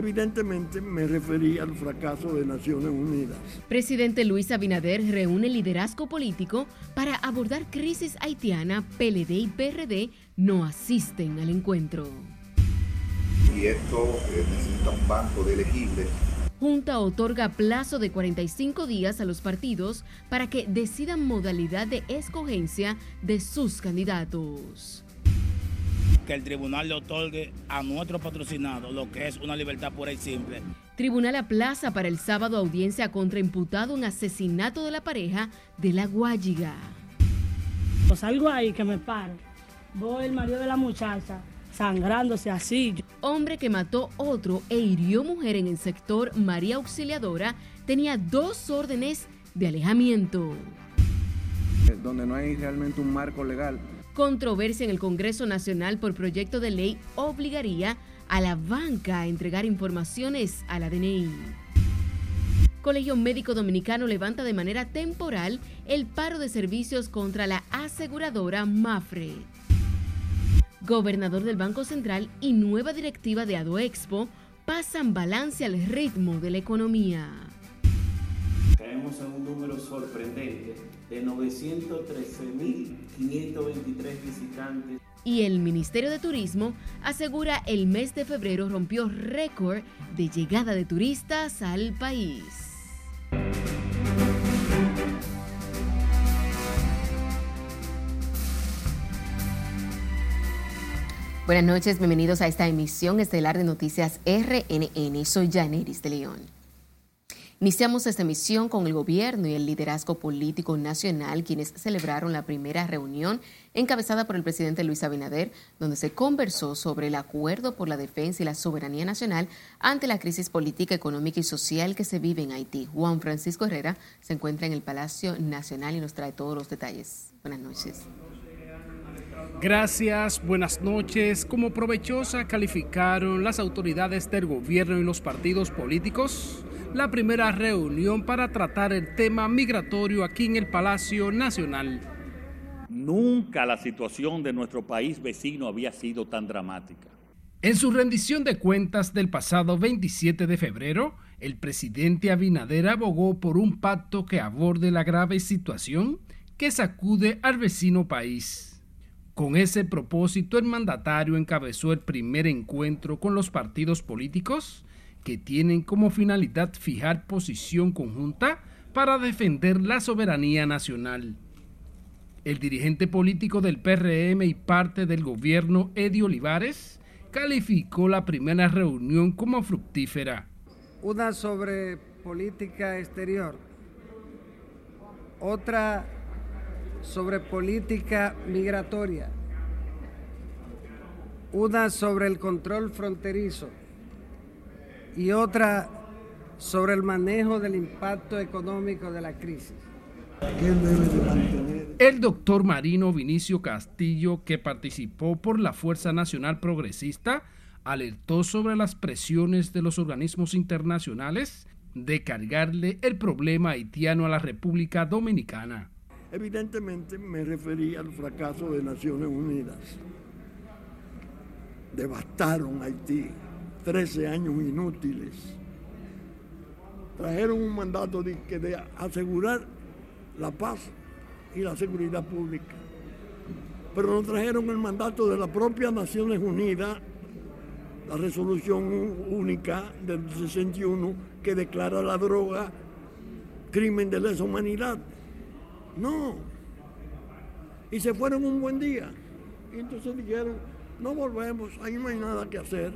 Evidentemente me referí al fracaso de Naciones Unidas. Presidente Luis Abinader reúne liderazgo político para abordar crisis haitiana. PLD y PRD no asisten al encuentro. Y esto eh, necesita un banco de elegibles. Junta otorga plazo de 45 días a los partidos para que decidan modalidad de escogencia de sus candidatos que el tribunal le otorgue a nuestro patrocinado lo que es una libertad pura y simple. Tribunal aplaza para el sábado audiencia contra imputado en asesinato de la pareja de la Guayiga. Pues salgo ahí que me paro. Voy el marido de la muchacha sangrándose así. Hombre que mató otro e hirió mujer en el sector María Auxiliadora tenía dos órdenes de alejamiento. Donde no hay realmente un marco legal Controversia en el Congreso Nacional por proyecto de ley obligaría a la banca a entregar informaciones a la DNI. Colegio Médico Dominicano levanta de manera temporal el paro de servicios contra la aseguradora Mafre. Gobernador del Banco Central y nueva directiva de Adoexpo pasan balance al ritmo de la economía. Caemos en un número sorprendente de 913.523 visitantes. Y el Ministerio de Turismo asegura el mes de febrero rompió récord de llegada de turistas al país. Buenas noches, bienvenidos a esta emisión estelar de Noticias RNN. Soy Janeris de León. Iniciamos esta emisión con el gobierno y el liderazgo político nacional, quienes celebraron la primera reunión encabezada por el presidente Luis Abinader, donde se conversó sobre el acuerdo por la defensa y la soberanía nacional ante la crisis política, económica y social que se vive en Haití. Juan Francisco Herrera se encuentra en el Palacio Nacional y nos trae todos los detalles. Buenas noches. Gracias, buenas noches. Como provechosa calificaron las autoridades del gobierno y los partidos políticos la primera reunión para tratar el tema migratorio aquí en el Palacio Nacional. Nunca la situación de nuestro país vecino había sido tan dramática. En su rendición de cuentas del pasado 27 de febrero, el presidente Abinader abogó por un pacto que aborde la grave situación que sacude al vecino país. Con ese propósito, el mandatario encabezó el primer encuentro con los partidos políticos que tienen como finalidad fijar posición conjunta para defender la soberanía nacional. El dirigente político del PRM y parte del gobierno, Eddie Olivares, calificó la primera reunión como fructífera. Una sobre política exterior, otra sobre política migratoria, una sobre el control fronterizo y otra sobre el manejo del impacto económico de la crisis. El doctor Marino Vinicio Castillo, que participó por la Fuerza Nacional Progresista, alertó sobre las presiones de los organismos internacionales de cargarle el problema haitiano a la República Dominicana. Evidentemente me referí al fracaso de Naciones Unidas. Devastaron Haití 13 años inútiles. Trajeron un mandato de, de asegurar la paz y la seguridad pública. Pero no trajeron el mandato de la propia Naciones Unidas, la resolución única del 61 que declara la droga crimen de lesa humanidad. No. Y se fueron un buen día. Y entonces dijeron, no volvemos, ahí no hay nada que hacer.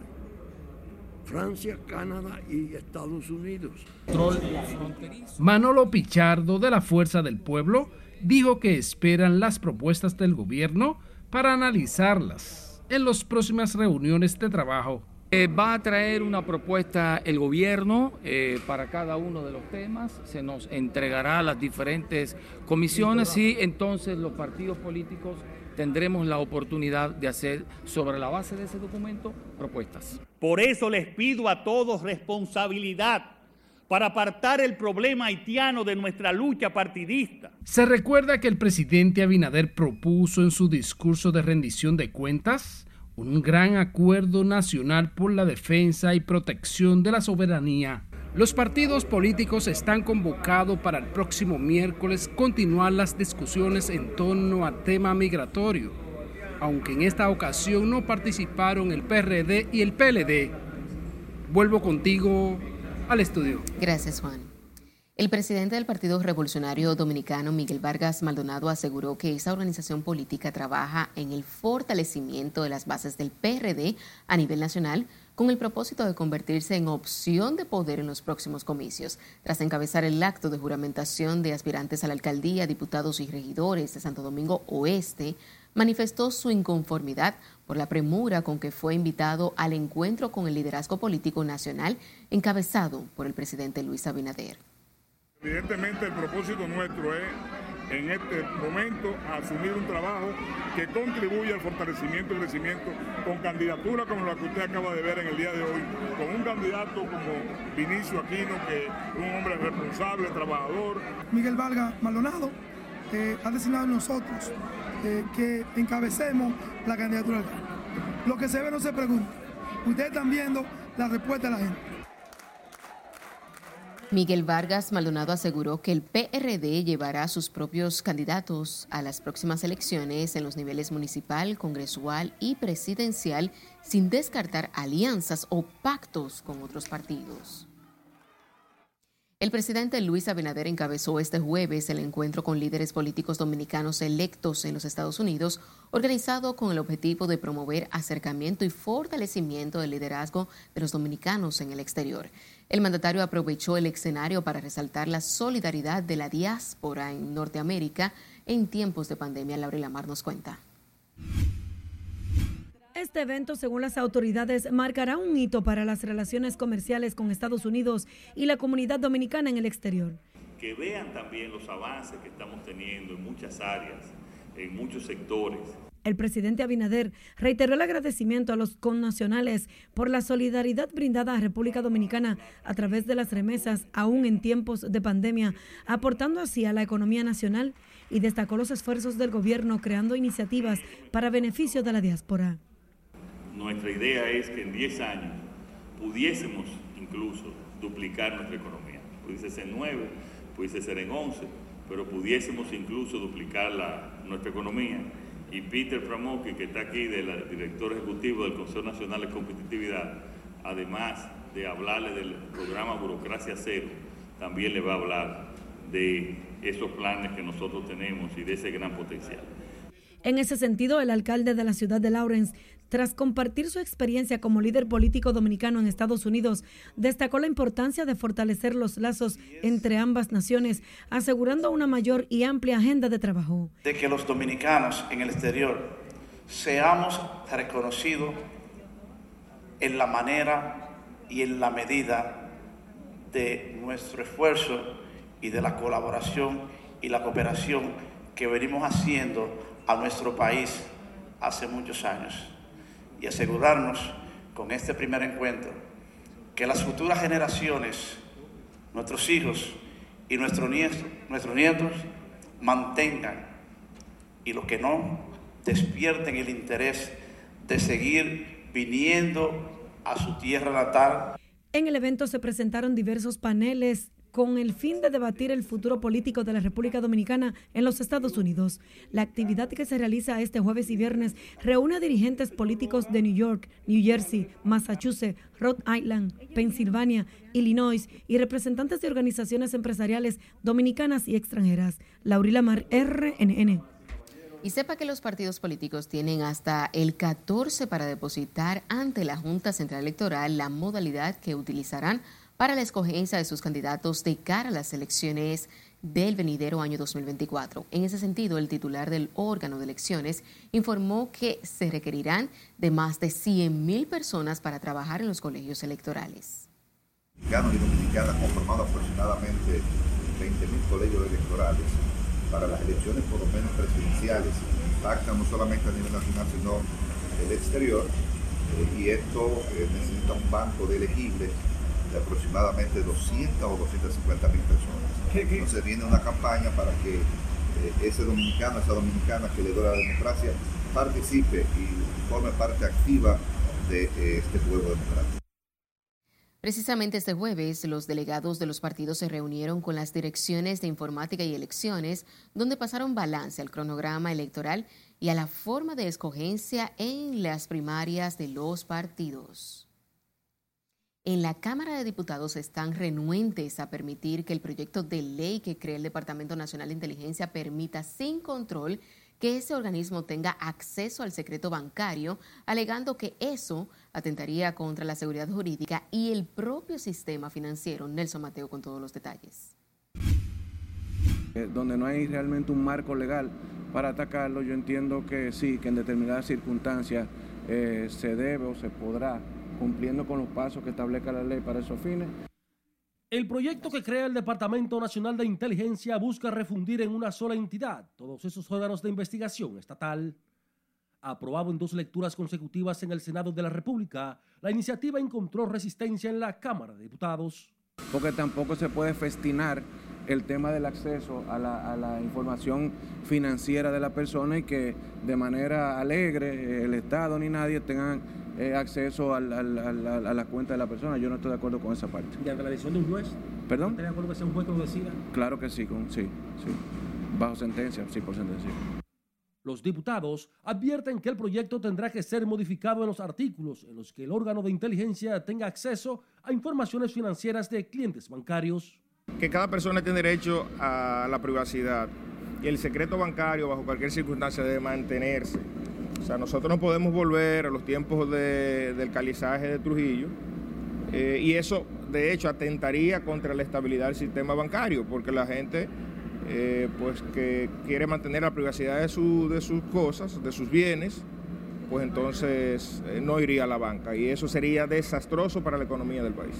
Francia, Canadá y Estados Unidos. Manolo Pichardo de la Fuerza del Pueblo dijo que esperan las propuestas del gobierno para analizarlas en las próximas reuniones de trabajo. Eh, va a traer una propuesta el gobierno eh, para cada uno de los temas, se nos entregará a las diferentes comisiones y entonces los partidos políticos tendremos la oportunidad de hacer sobre la base de ese documento propuestas. Por eso les pido a todos responsabilidad para apartar el problema haitiano de nuestra lucha partidista. Se recuerda que el presidente Abinader propuso en su discurso de rendición de cuentas un gran acuerdo nacional por la defensa y protección de la soberanía. Los partidos políticos están convocados para el próximo miércoles continuar las discusiones en torno al tema migratorio, aunque en esta ocasión no participaron el PRD y el PLD. Vuelvo contigo al estudio. Gracias, Juan. El presidente del Partido Revolucionario Dominicano, Miguel Vargas Maldonado, aseguró que esa organización política trabaja en el fortalecimiento de las bases del PRD a nivel nacional con el propósito de convertirse en opción de poder en los próximos comicios. Tras encabezar el acto de juramentación de aspirantes a la alcaldía, diputados y regidores de Santo Domingo Oeste, manifestó su inconformidad por la premura con que fue invitado al encuentro con el liderazgo político nacional encabezado por el presidente Luis Abinader. Evidentemente el propósito nuestro es en este momento asumir un trabajo que contribuya al fortalecimiento y crecimiento con candidatura como la que usted acaba de ver en el día de hoy, con un candidato como Vinicio Aquino, que es un hombre responsable, trabajador. Miguel Vargas Maldonado eh, ha designado a nosotros eh, que encabecemos la candidatura Lo que se ve no se pregunta. Ustedes están viendo la respuesta de la gente. Miguel Vargas Maldonado aseguró que el PRD llevará a sus propios candidatos a las próximas elecciones en los niveles municipal, congresual y presidencial sin descartar alianzas o pactos con otros partidos. El presidente Luis Abinader encabezó este jueves el encuentro con líderes políticos dominicanos electos en los Estados Unidos, organizado con el objetivo de promover acercamiento y fortalecimiento del liderazgo de los dominicanos en el exterior. El mandatario aprovechó el escenario para resaltar la solidaridad de la diáspora en Norteamérica en tiempos de pandemia. Laura Lamar nos cuenta. Este evento, según las autoridades, marcará un hito para las relaciones comerciales con Estados Unidos y la comunidad dominicana en el exterior. Que vean también los avances que estamos teniendo en muchas áreas, en muchos sectores. El presidente Abinader reiteró el agradecimiento a los connacionales por la solidaridad brindada a República Dominicana a través de las remesas, aún en tiempos de pandemia, aportando así a la economía nacional y destacó los esfuerzos del gobierno creando iniciativas para beneficio de la diáspora. Nuestra idea es que en 10 años pudiésemos incluso duplicar nuestra economía. Pudiese ser en 9, pudiese ser en 11, pero pudiésemos incluso duplicar nuestra economía. Y Peter Framoki, que está aquí, del director ejecutivo del Consejo Nacional de Competitividad, además de hablarle del programa Burocracia Cero, también le va a hablar de esos planes que nosotros tenemos y de ese gran potencial. En ese sentido, el alcalde de la ciudad de Lawrence tras compartir su experiencia como líder político dominicano en Estados Unidos, destacó la importancia de fortalecer los lazos entre ambas naciones, asegurando una mayor y amplia agenda de trabajo. De que los dominicanos en el exterior seamos reconocidos en la manera y en la medida de nuestro esfuerzo y de la colaboración y la cooperación que venimos haciendo a nuestro país hace muchos años y asegurarnos con este primer encuentro que las futuras generaciones, nuestros hijos y nuestros nietos, nuestros nietos mantengan y los que no despierten el interés de seguir viniendo a su tierra natal. En el evento se presentaron diversos paneles con el fin de debatir el futuro político de la República Dominicana en los Estados Unidos. La actividad que se realiza este jueves y viernes reúne a dirigentes políticos de New York, New Jersey, Massachusetts, Rhode Island, Pensilvania, Illinois y representantes de organizaciones empresariales dominicanas y extranjeras. Laurila Mar, RNN. Y sepa que los partidos políticos tienen hasta el 14 para depositar ante la Junta Central Electoral la modalidad que utilizarán para la escogencia de sus candidatos de cara a las elecciones del venidero año 2024. En ese sentido, el titular del órgano de elecciones informó que se requerirán de más de 100.000 personas para trabajar en los colegios electorales. Dominicanos y dominicanas conformando aproximadamente 20.000 colegios electorales para las elecciones por lo menos presidenciales, impactan no solamente a nivel nacional sino el exterior, eh, y esto eh, necesita un banco de elegibles aproximadamente 200 o 250 mil personas. Entonces viene una campaña para que eh, ese dominicano, esa dominicana que le doy la democracia participe y forme parte activa de eh, este juego democrático. Precisamente este jueves, los delegados de los partidos se reunieron con las direcciones de informática y elecciones, donde pasaron balance al cronograma electoral y a la forma de escogencia en las primarias de los partidos. En la Cámara de Diputados están renuentes a permitir que el proyecto de ley que crea el Departamento Nacional de Inteligencia permita sin control que ese organismo tenga acceso al secreto bancario, alegando que eso atentaría contra la seguridad jurídica y el propio sistema financiero. Nelson Mateo con todos los detalles. Eh, donde no hay realmente un marco legal para atacarlo, yo entiendo que sí, que en determinadas circunstancias eh, se debe o se podrá, cumpliendo con los pasos que establezca la ley para esos fines. El proyecto que crea el Departamento Nacional de Inteligencia busca refundir en una sola entidad todos esos órganos de investigación estatal. Aprobado en dos lecturas consecutivas en el Senado de la República, la iniciativa encontró resistencia en la Cámara de Diputados. Porque tampoco se puede festinar el tema del acceso a la, información financiera de la persona y que de manera alegre el Estado ni nadie tengan eh, acceso a la cuenta de la persona. Yo no estoy de acuerdo con esa parte. ¿Y ante la decisión de un juez? ¿Perdón? ¿Estás de acuerdo que sea un juez que lo decida? Claro que sí, con, sí, sí. Bajo sentencia, sí, por sentencia. Los diputados advierten que el proyecto tendrá que ser modificado en los artículos en los que el órgano de inteligencia tenga acceso a informaciones financieras de clientes bancarios. Que cada persona tiene derecho a la privacidad y el secreto bancario bajo cualquier circunstancia debe mantenerse. O sea, nosotros no podemos volver a los tiempos del calizaje de Trujillo eh, y eso de hecho atentaría contra la estabilidad del sistema bancario porque la gente eh, pues que quiere mantener la privacidad de, su, de sus cosas, de sus bienes, pues entonces eh, no iría a la banca y eso sería desastroso para la economía del país.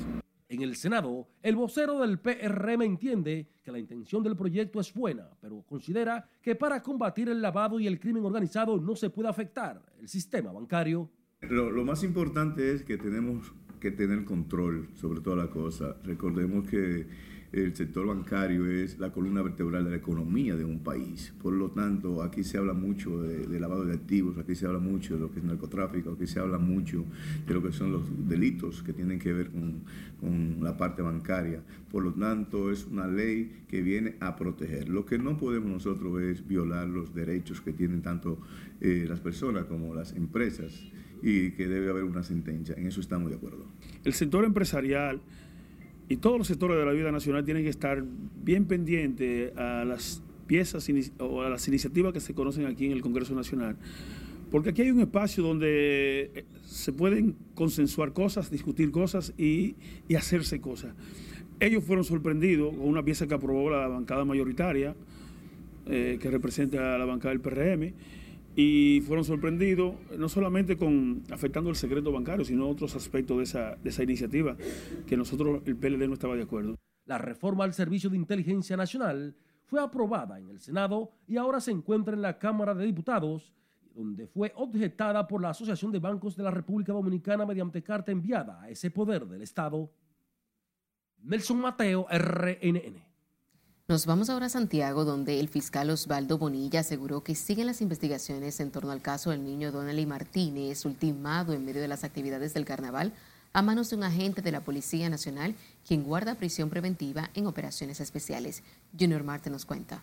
En el Senado, el vocero del PRM entiende que la intención del proyecto es buena, pero considera que para combatir el lavado y el crimen organizado no se puede afectar el sistema bancario. Lo, más importante es que tenemos que tener control sobre toda la cosa. Recordemos que el sector bancario es la columna vertebral de la economía de un país. Por lo tanto, aquí se habla mucho de, lavado de activos, aquí se habla mucho de lo que es narcotráfico, aquí se habla mucho de lo que son los delitos que tienen que ver con, la parte bancaria. Por lo tanto, es una ley que viene a proteger. Lo que no podemos nosotros es violar los derechos que tienen tanto eh, las personas como las empresas y que debe haber una sentencia. En eso estamos de acuerdo. El sector empresarial y todos los sectores de la vida nacional tienen que estar bien pendientes a las piezas o a las iniciativas que se conocen aquí en el Congreso Nacional. Porque aquí hay un espacio donde eh, se pueden consensuar cosas, discutir cosas y, hacerse cosas. Ellos fueron sorprendidos con una pieza que aprobó la bancada mayoritaria, eh, que representa a la bancada del PRM, y fueron sorprendidos no solamente con afectando el secreto bancario, sino otros aspectos de esa, de esa iniciativa que nosotros, el PLD, no estaba de acuerdo. La reforma al Servicio de Inteligencia Nacional fue aprobada en el Senado y ahora se encuentra en la Cámara de Diputados, donde fue objetada por la Asociación de Bancos de la República Dominicana mediante carta enviada a ese poder del Estado. Nelson Mateo, RNN. Nos vamos ahora a Santiago, donde el fiscal Osvaldo Bonilla aseguró que siguen las investigaciones en torno al caso del niño Donnelly Martínez, ultimado en medio de las actividades del carnaval a manos de un agente de la Policía Nacional, quien guarda prisión preventiva en operaciones especiales. Junior Marte nos cuenta.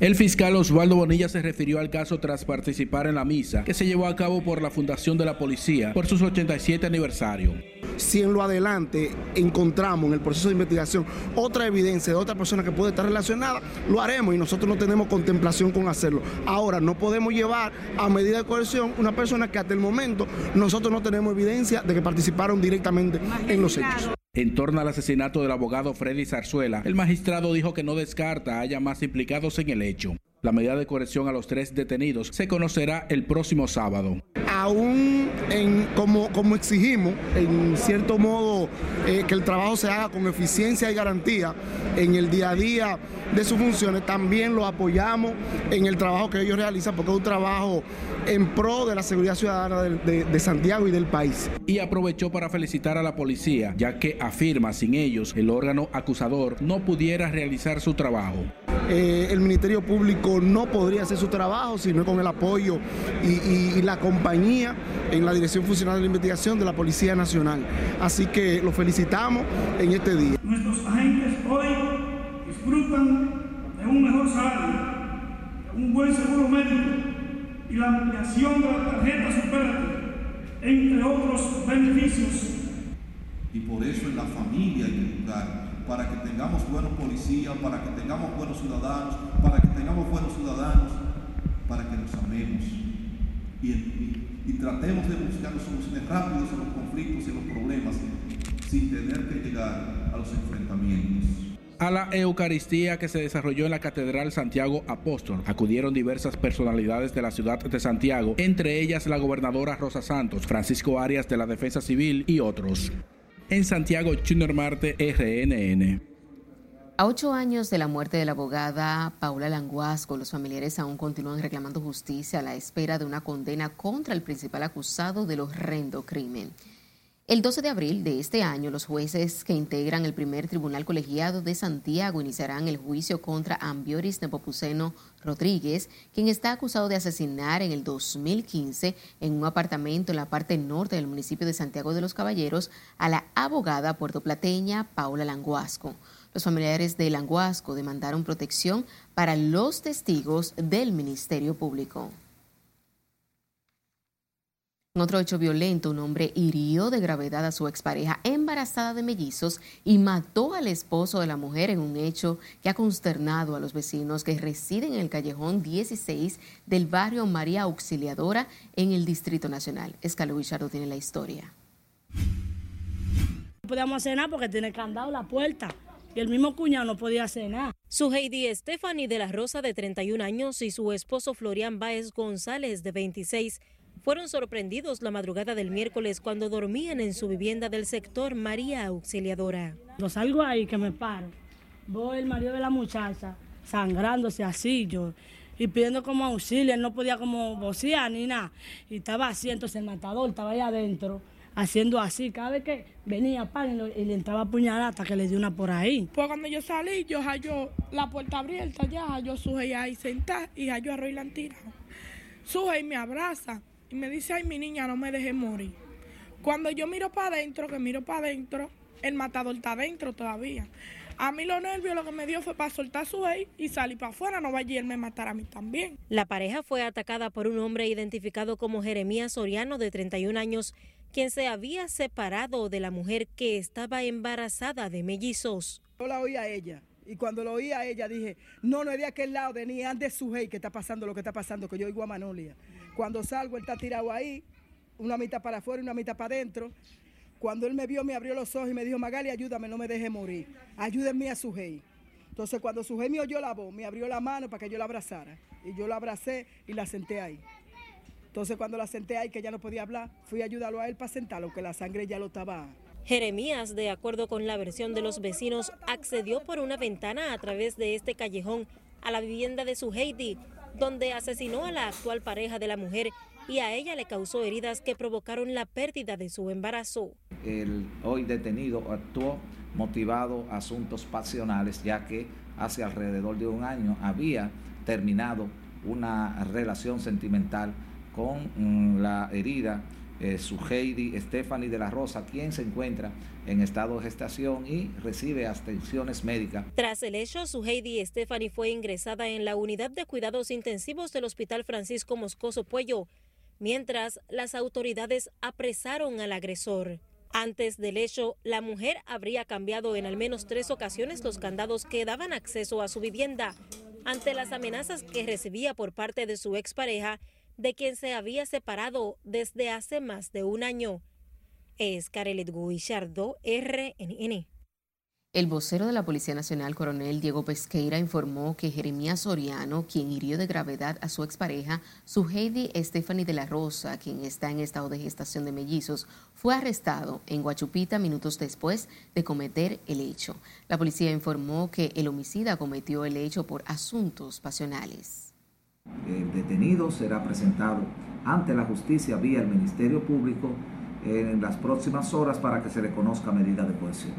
El fiscal Osvaldo Bonilla se refirió al caso tras participar en la misa que se llevó a cabo por la Fundación de la Policía por sus 87 aniversario. Si en lo adelante encontramos en el proceso de investigación otra evidencia de otra persona que puede estar relacionada, lo haremos y nosotros no tenemos contemplación con hacerlo. Ahora, no podemos llevar a medida de coerción una persona que hasta el momento nosotros no tenemos evidencia de que participaron directamente en los hechos. En torno al asesinato del abogado Freddy Zarzuela, el magistrado dijo que no descarta haya más implicados en el hecho. La medida de corrección a los tres detenidos se conocerá el próximo sábado. Aún en, como, como exigimos, en cierto modo, eh, que el trabajo se haga con eficiencia y garantía en el día a día de sus funciones, también lo apoyamos en el trabajo que ellos realizan, porque es un trabajo en pro de la seguridad ciudadana de, de Santiago y del país. Y aprovechó para felicitar a la policía, ya que afirma sin ellos el órgano acusador no pudiera realizar su trabajo. Eh, el Ministerio Público no podría hacer su trabajo sino con el apoyo y, y, la compañía en la Dirección Funcional de la Investigación de la Policía Nacional. Así que lo felicitamos en este día. Nuestros agentes hoy disfrutan de un mejor salario, un buen seguro médico y la ampliación de la tarjeta Superate, entre otros beneficios. Y por eso en la familia hay que educar para que tengamos buenos policías, para que tengamos buenos ciudadanos, para que tengamos buenos ciudadanos, para que nos amemos y, y, tratemos de buscar soluciones rápidas a los conflictos y a los problemas sin tener que llegar a los enfrentamientos. A la Eucaristía que se desarrolló en la Catedral Santiago Apóstol acudieron diversas personalidades de la ciudad de Santiago, entre ellas la gobernadora Rosa Santos, Francisco Arias de la Defensa Civil y otros. En Santiago, Junior Marte, RNN. A ocho años de la muerte de la abogada Paula Languasco, los familiares aún continúan reclamando justicia a la espera de una condena contra el principal acusado del horrendo crimen. El 12 de abril de este año, los jueces que integran el primer tribunal colegiado de Santiago iniciarán el juicio contra Ambioris Nepopuceno Rodríguez, quien está acusado de asesinar en el 2015 en un apartamento en la parte norte del municipio de Santiago de los Caballeros a la abogada puertoplateña Paula Languasco. Los familiares de Languasco demandaron protección para los testigos del Ministerio Público. En otro hecho violento, un hombre hirió de gravedad a su expareja embarazada de mellizos y mató al esposo de la mujer en un hecho que ha consternado a los vecinos que residen en el callejón 16 del barrio María Auxiliadora en el Distrito Nacional. Escalo Bichardo tiene la historia. No podíamos cenar porque tiene candado la puerta y el mismo cuñado no podía cenar. Su Heidi Stephanie de la Rosa de 31 años y su esposo Florian Baez González de 26 fueron sorprendidos la madrugada del miércoles cuando dormían en su vivienda del sector María Auxiliadora. Yo salgo ahí que me paro, voy el marido de la muchacha sangrándose así yo y pidiendo como auxilio, él no podía como vocear ni nada. Y estaba así, entonces el matador estaba ahí adentro haciendo así, cada vez que venía pan y, le entraba puñalada hasta que le dio una por ahí. Pues cuando yo salí, yo hallo la puerta abierta ya, yo suje ahí sentada y hallo a Roy la Suje y me abraza y me dice, ay, mi niña, no me dejes morir. Cuando yo miro para adentro, que miro para adentro, el matador está adentro todavía. A mí los nervios lo que me dio fue para soltar su ex y salir para afuera, no vaya y él me matar a mí también. La pareja fue atacada por un hombre identificado como Jeremías Soriano, de 31 años, quien se había separado de la mujer que estaba embarazada de mellizos. Yo la oí a ella. Y cuando lo oí a ella dije, no, no es de aquel lado, de ni antes su que está pasando lo que está pasando, que yo oigo a Manolia. Cuando salgo, él está tirado ahí, una mitad para afuera y una mitad para adentro. Cuando él me vio, me abrió los ojos y me dijo, Magali, ayúdame, no me deje morir. Ayúdenme a Sujei. Entonces, cuando Sujei me oyó la voz, me abrió la mano para que yo la abrazara. Y yo la abracé y la senté ahí. Entonces, cuando la senté ahí, que ya no podía hablar, fui a ayudarlo a él para sentarlo, aunque la sangre ya lo estaba. Jeremías, de acuerdo con la versión de los vecinos, accedió por una ventana a través de este callejón a la vivienda de su Heidi donde asesinó a la actual pareja de la mujer y a ella le causó heridas que provocaron la pérdida de su embarazo. El hoy detenido actuó motivado a asuntos pasionales, ya que hace alrededor de un año había terminado una relación sentimental con mm, la herida eh, su Heidi Stephanie de la Rosa, quien se encuentra en estado de gestación y recibe atenciones médicas. Tras el hecho, su Heidi Stephanie fue ingresada en la unidad de cuidados intensivos del Hospital Francisco Moscoso Puello, mientras las autoridades apresaron al agresor. Antes del hecho, la mujer habría cambiado en al menos tres ocasiones los candados que daban acceso a su vivienda ante las amenazas que recibía por parte de su expareja de quien se había separado desde hace más de un año. Es Carelet Guillardo, RNN. El vocero de la Policía Nacional, coronel Diego Pesqueira, informó que Jeremías Soriano, quien hirió de gravedad a su expareja, su Heidi Stephanie de la Rosa, quien está en estado de gestación de mellizos, fue arrestado en Guachupita minutos después de cometer el hecho. La policía informó que el homicida cometió el hecho por asuntos pasionales. El detenido será presentado ante la justicia vía el Ministerio Público en las próximas horas para que se le conozca medida de cohesión.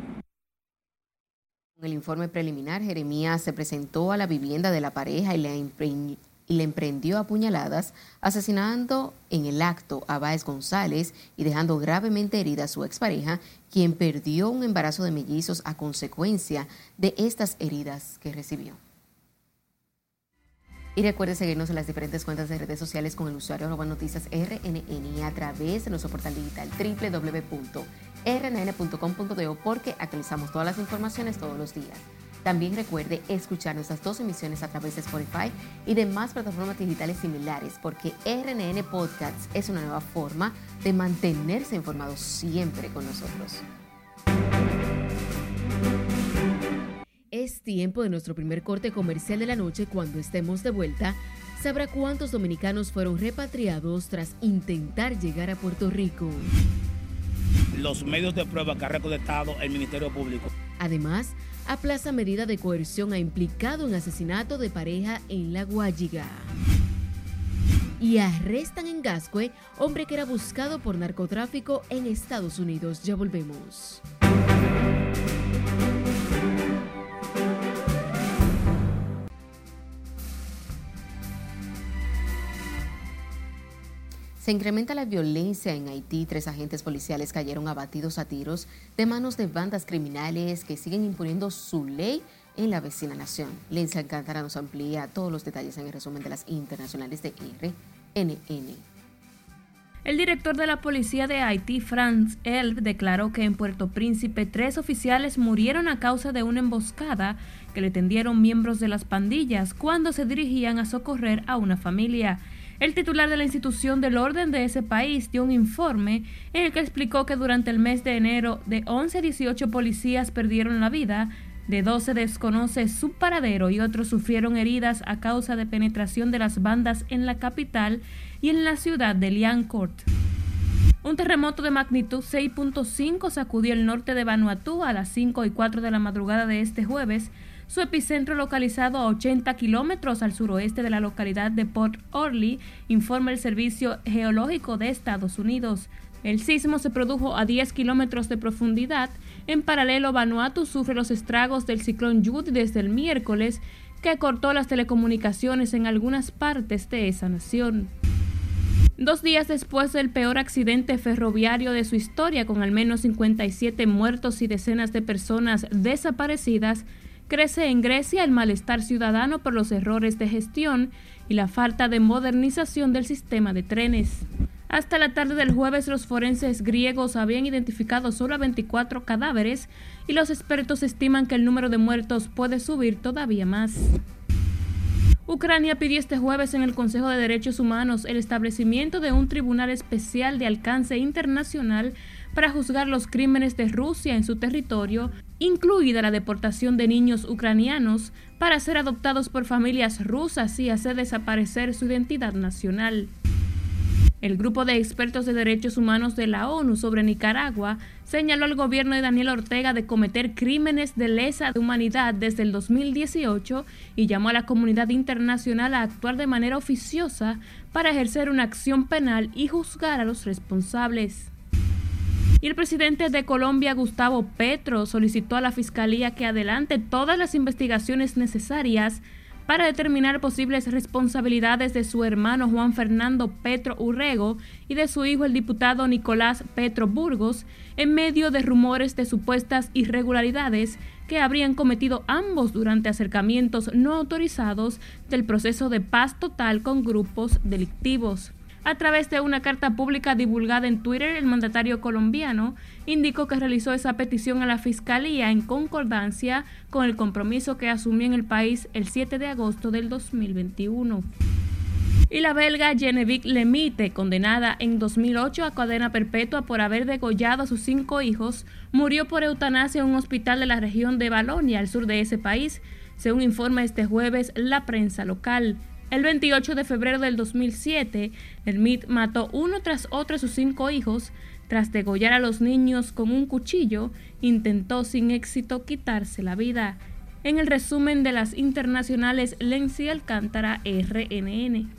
En el informe preliminar, Jeremías se presentó a la vivienda de la pareja y le, emprendió a puñaladas, asesinando en el acto a Báez González y dejando gravemente herida a su expareja, quien perdió un embarazo de mellizos a consecuencia de estas heridas que recibió. Y recuerde seguirnos en las diferentes cuentas de redes sociales con el usuario arroba noticias RNN a través de nuestro portal digital www.rnn.com.de porque actualizamos todas las informaciones todos los días. También recuerde escuchar nuestras dos emisiones a través de Spotify y demás plataformas digitales similares porque RNN Podcasts es una nueva forma de mantenerse informado siempre con nosotros. Es tiempo de nuestro primer corte comercial de la noche. Cuando estemos de vuelta, sabrá cuántos dominicanos fueron repatriados tras intentar llegar a Puerto Rico. Los medios de prueba que ha recolectado el Ministerio Público. Además, aplaza medida de coerción a implicado en asesinato de pareja en La Guayiga. Y arrestan en Gascue hombre que era buscado por narcotráfico en Estados Unidos. Ya volvemos. Se incrementa la violencia en Haití. Tres agentes policiales cayeron abatidos a tiros de manos de bandas criminales que siguen imponiendo su ley en la vecina nación. Lenza Alcántara nos amplía todos los detalles en el resumen de las internacionales de RNN. El director de la policía de Haití, Franz Elf, declaró que en Puerto Príncipe tres oficiales murieron a causa de una emboscada que le tendieron miembros de las pandillas cuando se dirigían a socorrer a una familia. El titular de la institución del orden de ese país dio un informe en el que explicó que durante el mes de enero de 11 a 18 policías perdieron la vida, de 12 desconoce su paradero y otros sufrieron heridas a causa de penetración de las bandas en la capital y en la ciudad de Liancourt. Un terremoto de magnitud 6.5 sacudió el norte de Vanuatu a las 5 y 4 de la madrugada de este jueves, su epicentro localizado a 80 kilómetros al suroeste de la localidad de Port Orly, informa el Servicio Geológico de Estados Unidos. El sismo se produjo a 10 kilómetros de profundidad. En paralelo, Vanuatu sufre los estragos del ciclón Judy desde el miércoles, que cortó las telecomunicaciones en algunas partes de esa nación. Dos días después del peor accidente ferroviario de su historia, con al menos 57 muertos y decenas de personas desaparecidas, Crece en Grecia el malestar ciudadano por los errores de gestión y la falta de modernización del sistema de trenes. Hasta la tarde del jueves los forenses griegos habían identificado solo a 24 cadáveres y los expertos estiman que el número de muertos puede subir todavía más. Ucrania pidió este jueves en el Consejo de Derechos Humanos el establecimiento de un tribunal especial de alcance internacional para juzgar los crímenes de Rusia en su territorio, incluida la deportación de niños ucranianos para ser adoptados por familias rusas y hacer desaparecer su identidad nacional. El grupo de expertos de derechos humanos de la ONU sobre Nicaragua señaló al gobierno de Daniel Ortega de cometer crímenes de lesa humanidad desde el 2018 y llamó a la comunidad internacional a actuar de manera oficiosa para ejercer una acción penal y juzgar a los responsables. Y el presidente de Colombia, Gustavo Petro, solicitó a la Fiscalía que adelante todas las investigaciones necesarias para determinar posibles responsabilidades de su hermano Juan Fernando Petro Urrego y de su hijo el diputado Nicolás Petro Burgos en medio de rumores de supuestas irregularidades que habrían cometido ambos durante acercamientos no autorizados del proceso de paz total con grupos delictivos. A través de una carta pública divulgada en Twitter, el mandatario colombiano indicó que realizó esa petición a la Fiscalía en concordancia con el compromiso que asumió en el país el 7 de agosto del 2021. Y la belga Genevieve Lemite, condenada en 2008 a cadena perpetua por haber degollado a sus cinco hijos, murió por eutanasia en un hospital de la región de Balonia, al sur de ese país, según informa este jueves la prensa local. El 28 de febrero del 2007, el MIT mató uno tras otro a sus cinco hijos. Tras degollar a los niños con un cuchillo, intentó sin éxito quitarse la vida. En el resumen de las internacionales, Lenzi Alcántara, RNN.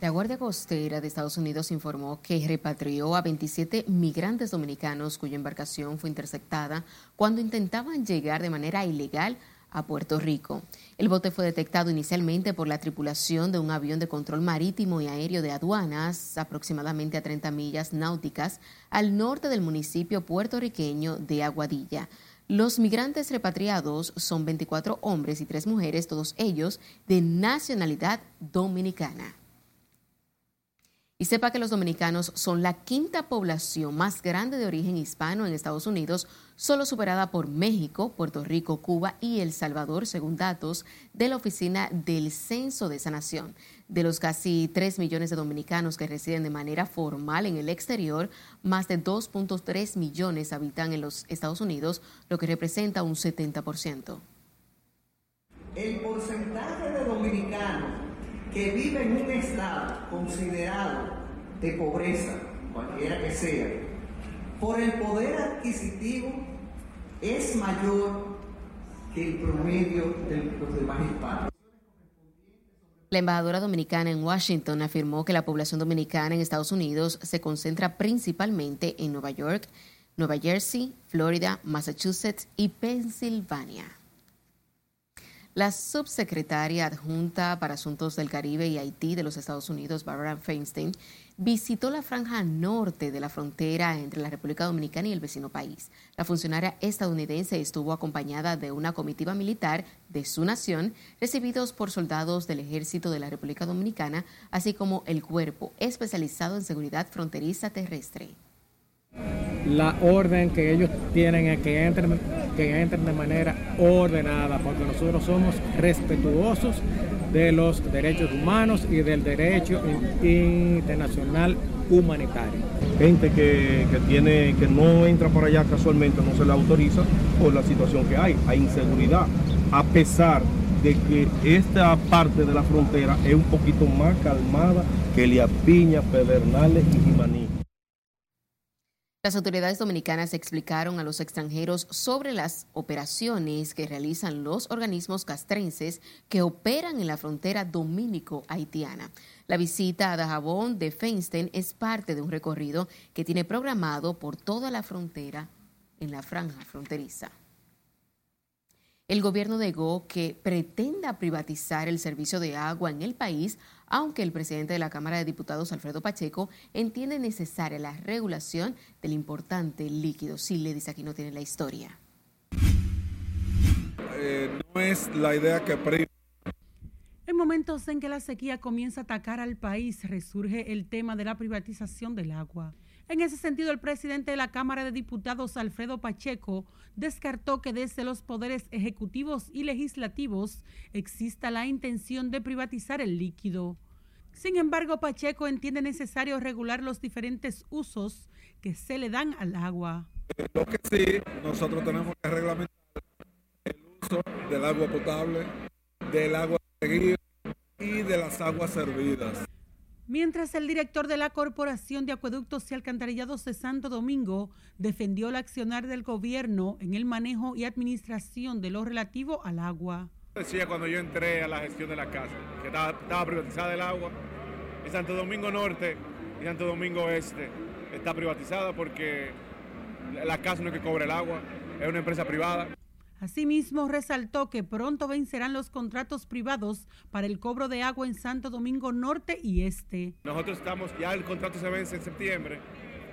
La Guardia Costera de Estados Unidos informó que repatrió a 27 migrantes dominicanos cuya embarcación fue interceptada cuando intentaban llegar de manera ilegal a Puerto Rico. El bote fue detectado inicialmente por la tripulación de un avión de control marítimo y aéreo de aduanas, aproximadamente a 30 millas náuticas al norte del municipio puertorriqueño de Aguadilla. Los migrantes repatriados son 24 hombres y 3 mujeres, todos ellos de nacionalidad dominicana. Y sepa que los dominicanos son la quinta población más grande de origen hispano en Estados Unidos, solo superada por México, Puerto Rico, Cuba y El Salvador, según datos de la Oficina del Censo de esa nación. De los casi 3 millones de dominicanos que residen de manera formal en el exterior, más de 2.3 millones habitan en los Estados Unidos, lo que representa un 70%. El porcentaje de dominicanos que vive en un estado considerado de pobreza, cualquiera que sea, por el poder adquisitivo es mayor que el promedio de los demás hispanos. La embajadora dominicana en Washington afirmó que la población dominicana en Estados Unidos se concentra principalmente en Nueva York, Nueva Jersey, Florida, Massachusetts y Pensilvania. La subsecretaria adjunta para Asuntos del Caribe y Haití de los Estados Unidos, Barbara Feinstein, visitó la franja norte de la frontera entre la República Dominicana y el vecino país. La funcionaria estadounidense estuvo acompañada de una comitiva militar de su nación, recibidos por soldados del Ejército de la República Dominicana, así como el Cuerpo especializado en seguridad fronteriza terrestre la orden que ellos tienen es que entren, que entren de manera ordenada, porque nosotros somos respetuosos de los derechos humanos y del derecho internacional humanitario. Gente que, que, tiene, que no entra por allá casualmente, no se le autoriza por la situación que hay, hay inseguridad, a pesar de que esta parte de la frontera es un poquito más calmada que Piña, Pedernales y Jimaní. Las autoridades dominicanas explicaron a los extranjeros sobre las operaciones que realizan los organismos castrenses que operan en la frontera dominico-haitiana. La visita a Dajabón de Feinstein es parte de un recorrido que tiene programado por toda la frontera en la franja fronteriza. El gobierno negó que pretenda privatizar el servicio de agua en el país, aunque el presidente de la Cámara de Diputados, Alfredo Pacheco, entiende necesaria la regulación del importante líquido. Si le dice aquí no tiene la historia. Eh, no es la idea que en momentos en que la sequía comienza a atacar al país, resurge el tema de la privatización del agua. En ese sentido, el presidente de la Cámara de Diputados, Alfredo Pacheco, descartó que desde los poderes ejecutivos y legislativos exista la intención de privatizar el líquido. Sin embargo, Pacheco entiende necesario regular los diferentes usos que se le dan al agua. Lo que sí, nosotros tenemos que reglamentar el uso del agua potable, del agua seguida y de las aguas servidas. Mientras el director de la Corporación de Acueductos y Alcantarillados de Santo Domingo defendió el accionar del gobierno en el manejo y administración de lo relativo al agua. Decía cuando yo entré a la gestión de la casa que estaba, privatizada el agua y Santo Domingo Norte y Santo Domingo Este está privatizada porque la casa no es que cobre el agua, es una empresa privada. Asimismo, resaltó que pronto vencerán los contratos privados para el cobro de agua en Santo Domingo Norte y Este. Nosotros estamos, ya el contrato se vence en septiembre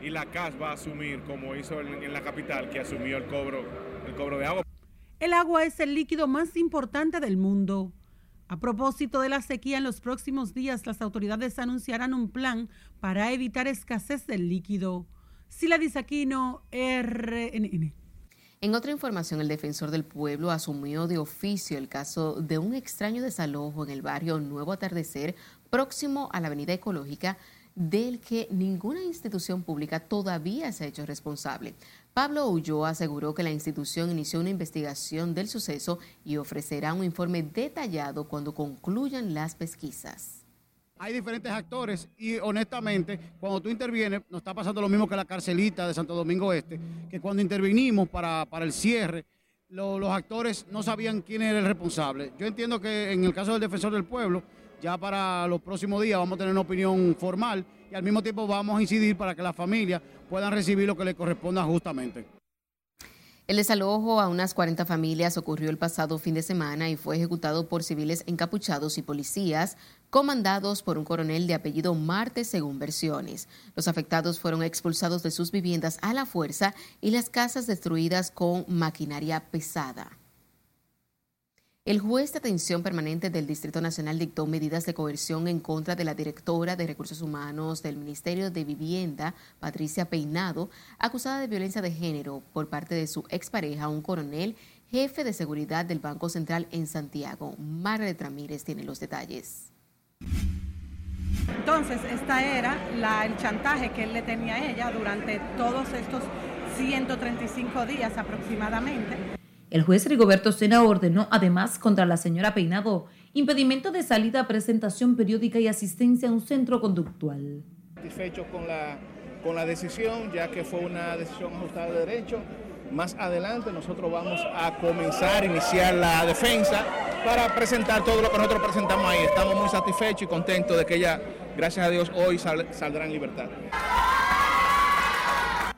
y la CAS va a asumir, como hizo en, la capital, que asumió el cobro, el cobro de agua. El agua es el líquido más importante del mundo. A propósito de la sequía, en los próximos días las autoridades anunciarán un plan para evitar escasez del líquido. Sila Disaquino, RNN. En otra información, el defensor del pueblo asumió de oficio el caso de un extraño desalojo en el barrio Nuevo Atardecer próximo a la Avenida Ecológica, del que ninguna institución pública todavía se ha hecho responsable. Pablo Ulloa aseguró que la institución inició una investigación del suceso y ofrecerá un informe detallado cuando concluyan las pesquisas. Hay diferentes actores y honestamente, cuando tú intervienes, nos está pasando lo mismo que la carcelita de Santo Domingo Este, que cuando intervinimos para, para el cierre, los actores no sabían quién era el responsable. Yo entiendo que en el caso del defensor del pueblo, ya para los próximos días vamos a tener una opinión formal y al mismo tiempo vamos a incidir para que las familias puedan recibir lo que les corresponda justamente. El desalojo a unas 40 familias ocurrió el pasado fin de semana y fue ejecutado por civiles encapuchados y policías comandados por un coronel de apellido Marte según versiones. Los afectados fueron expulsados de sus viviendas a la fuerza y las casas destruidas con maquinaria pesada. El juez de atención permanente del Distrito Nacional dictó medidas de coerción en contra de la directora de Recursos Humanos del Ministerio de Vivienda, Patricia Peinado, acusada de violencia de género por parte de su expareja, un coronel, jefe de seguridad del Banco Central en Santiago. Margaret Ramírez tiene los detalles. Entonces, esta era la, el chantaje que él le tenía a ella durante todos estos 135 días aproximadamente. El juez Rigoberto Sena ordenó además contra la señora Peinado impedimento de salida, presentación periódica y asistencia a un centro conductual. Satisfecho con la, con la decisión, ya que fue una decisión ajustada de derecho. Más adelante nosotros vamos a comenzar, a iniciar la defensa para presentar todo lo que nosotros presentamos ahí. Estamos muy satisfechos y contentos de que ella, gracias a Dios, hoy saldrá en libertad.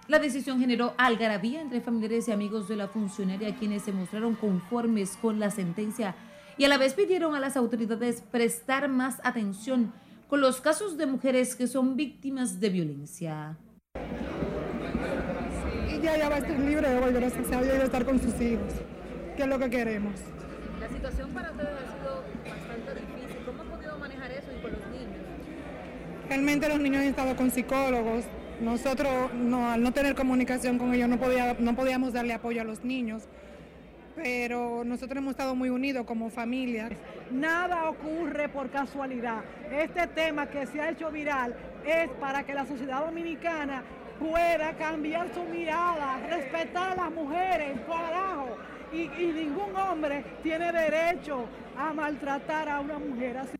La decisión generó algarabía entre familiares y amigos de la funcionaria quienes se mostraron conformes con la sentencia y a la vez pidieron a las autoridades prestar más atención con los casos de mujeres que son víctimas de violencia. Ya, va a estar libre de volver a casa y de estar con sus hijos, que es lo que queremos. La situación para ustedes ha sido bastante difícil. ¿Cómo han podido manejar eso y con los niños? Realmente los niños han estado con psicólogos, nosotros, no, al no tener comunicación con ellos, no, podía, no podíamos darle apoyo a los niños, pero nosotros hemos estado muy unidos como familia. Nada ocurre por casualidad. Este tema que se ha hecho viral es para que la sociedad dominicana pueda cambiar su mirada, respetar a las mujeres, carajo. Y, y ningún hombre tiene derecho a maltratar a una mujer así.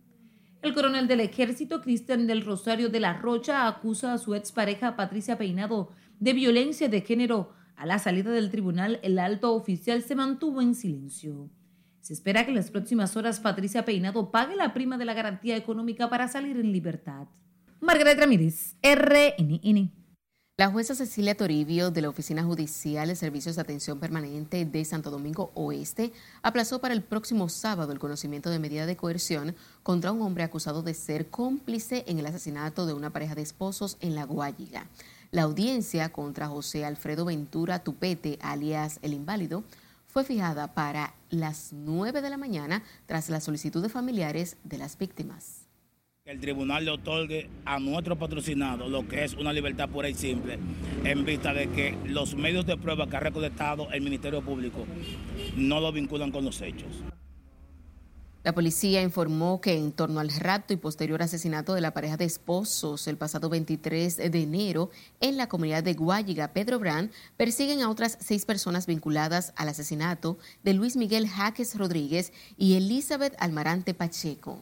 El coronel del ejército, Cristian del Rosario de la Rocha, acusa a su expareja Patricia Peinado de violencia de género. A la salida del tribunal, el alto oficial se mantuvo en silencio. Se espera que en las próximas horas Patricia Peinado pague la prima de la garantía económica para salir en libertad. Margaret Ramírez, RNN. La jueza Cecilia Toribio de la Oficina Judicial de Servicios de Atención Permanente de Santo Domingo Oeste aplazó para el próximo sábado el conocimiento de medida de coerción contra un hombre acusado de ser cómplice en el asesinato de una pareja de esposos en La Guayiga. La audiencia contra José Alfredo Ventura Tupete, alias El Inválido, fue fijada para las 9 de la mañana tras la solicitud de familiares de las víctimas el tribunal le otorgue a nuestro patrocinado lo que es una libertad pura y simple, en vista de que los medios de prueba que ha recolectado el Ministerio Público no lo vinculan con los hechos. La policía informó que en torno al rapto y posterior asesinato de la pareja de esposos el pasado 23 de enero en la comunidad de Guayiga, Pedro Brand, persiguen a otras seis personas vinculadas al asesinato de Luis Miguel Jaques Rodríguez y Elizabeth Almarante Pacheco.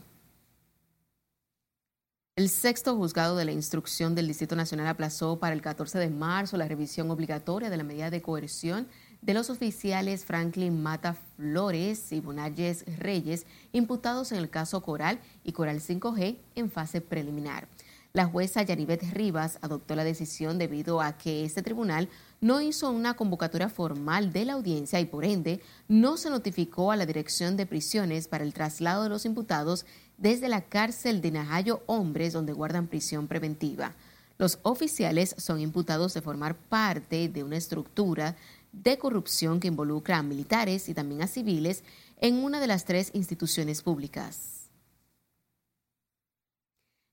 El sexto juzgado de la instrucción del Distrito Nacional aplazó para el 14 de marzo la revisión obligatoria de la medida de coerción de los oficiales Franklin Mata Flores y Bonalles Reyes imputados en el caso Coral y Coral 5G en fase preliminar. La jueza Yanivet Rivas adoptó la decisión debido a que este tribunal no hizo una convocatoria formal de la audiencia y por ende no se notificó a la Dirección de Prisiones para el traslado de los imputados desde la cárcel de Najayo Hombres, donde guardan prisión preventiva. Los oficiales son imputados de formar parte de una estructura de corrupción que involucra a militares y también a civiles en una de las tres instituciones públicas.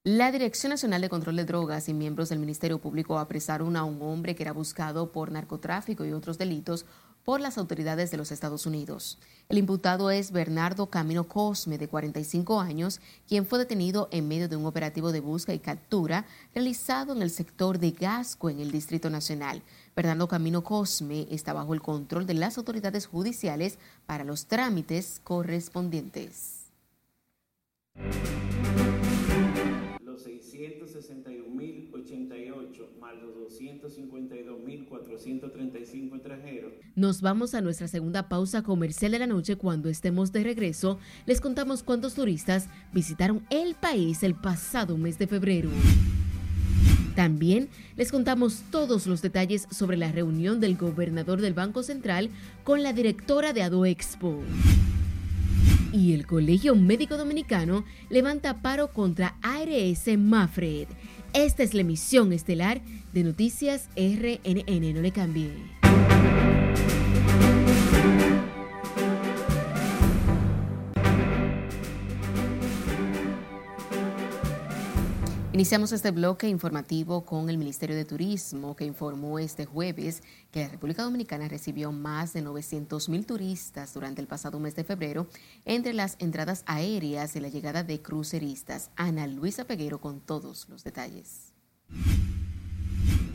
La Dirección Nacional de Control de Drogas y miembros del Ministerio Público apresaron a un hombre que era buscado por narcotráfico y otros delitos por las autoridades de los Estados Unidos. El imputado es Bernardo Camino Cosme, de 45 años, quien fue detenido en medio de un operativo de busca y captura realizado en el sector de Gasco, en el Distrito Nacional. Bernardo Camino Cosme está bajo el control de las autoridades judiciales para los trámites correspondientes. Los 252.435 extranjeros. Nos vamos a nuestra segunda pausa comercial de la noche. Cuando estemos de regreso, les contamos cuántos turistas visitaron el país el pasado mes de febrero. También les contamos todos los detalles sobre la reunión del gobernador del Banco Central con la directora de AdoExpo. Y el Colegio Médico Dominicano levanta paro contra ARS Mafred. Esta es la emisión estelar de Noticias RNN. No le cambie. Iniciamos este bloque informativo con el Ministerio de Turismo, que informó este jueves que la República Dominicana recibió más de 900 mil turistas durante el pasado mes de febrero, entre las entradas aéreas y la llegada de cruceristas. Ana Luisa Peguero con todos los detalles.